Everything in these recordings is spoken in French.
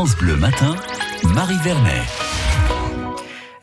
France Bleu Matin, Marie Vernet.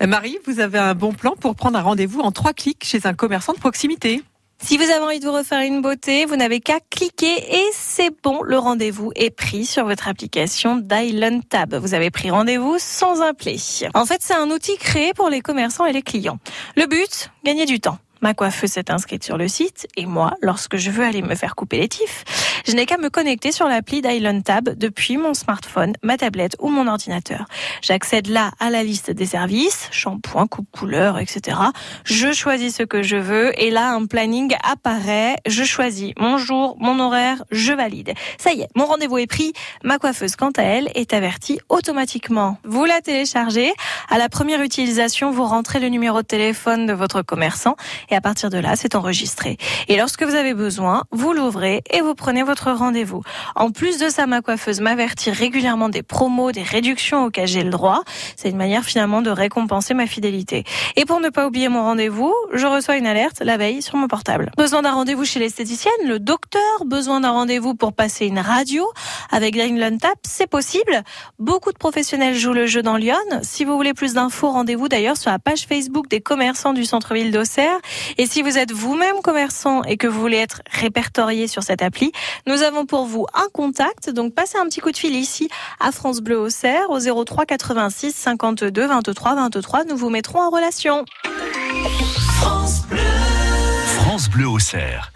Euh, Marie, vous avez un bon plan pour prendre un rendez-vous en trois clics chez un commerçant de proximité. Si vous avez envie de vous refaire une beauté, vous n'avez qu'à cliquer et c'est bon, le rendez-vous est pris sur votre application d'Island Tab. Vous avez pris rendez-vous sans appeler. En fait, c'est un outil créé pour les commerçants et les clients. Le but, gagner du temps. Ma coiffeuse s'est inscrite sur le site et moi, lorsque je veux aller me faire couper les tifs, je n'ai qu'à me connecter sur l'appli d'Island Tab depuis mon smartphone, ma tablette ou mon ordinateur. J'accède là à la liste des services, shampoing, coupe couleur, etc. Je choisis ce que je veux et là un planning apparaît. Je choisis mon jour, mon horaire, je valide. Ça y est, mon rendez-vous est pris. Ma coiffeuse, quant à elle, est avertie automatiquement. Vous la téléchargez. À la première utilisation, vous rentrez le numéro de téléphone de votre commerçant et à partir de là, c'est enregistré. Et lorsque vous avez besoin, vous l'ouvrez et vous prenez votre rendez-vous. En plus de ça, ma coiffeuse m'avertit régulièrement des promos, des réductions auxquelles j'ai le droit. C'est une manière finalement de récompenser ma fidélité. Et pour ne pas oublier mon rendez-vous, je reçois une alerte la veille sur mon portable. Besoin d'un rendez-vous chez l'esthéticienne, le docteur, besoin d'un rendez-vous pour passer une radio? Avec Greenland Tap, c'est possible. Beaucoup de professionnels jouent le jeu dans Lyon. Si vous voulez plus d'infos, rendez-vous d'ailleurs sur la page Facebook des commerçants du centre-ville d'Auxerre. Et si vous êtes vous-même commerçant et que vous voulez être répertorié sur cette appli, nous avons pour vous un contact. Donc passez un petit coup de fil ici à France Bleu Auxerre au 03 86 52 23 23. Nous vous mettrons en relation. France Bleu Auxerre.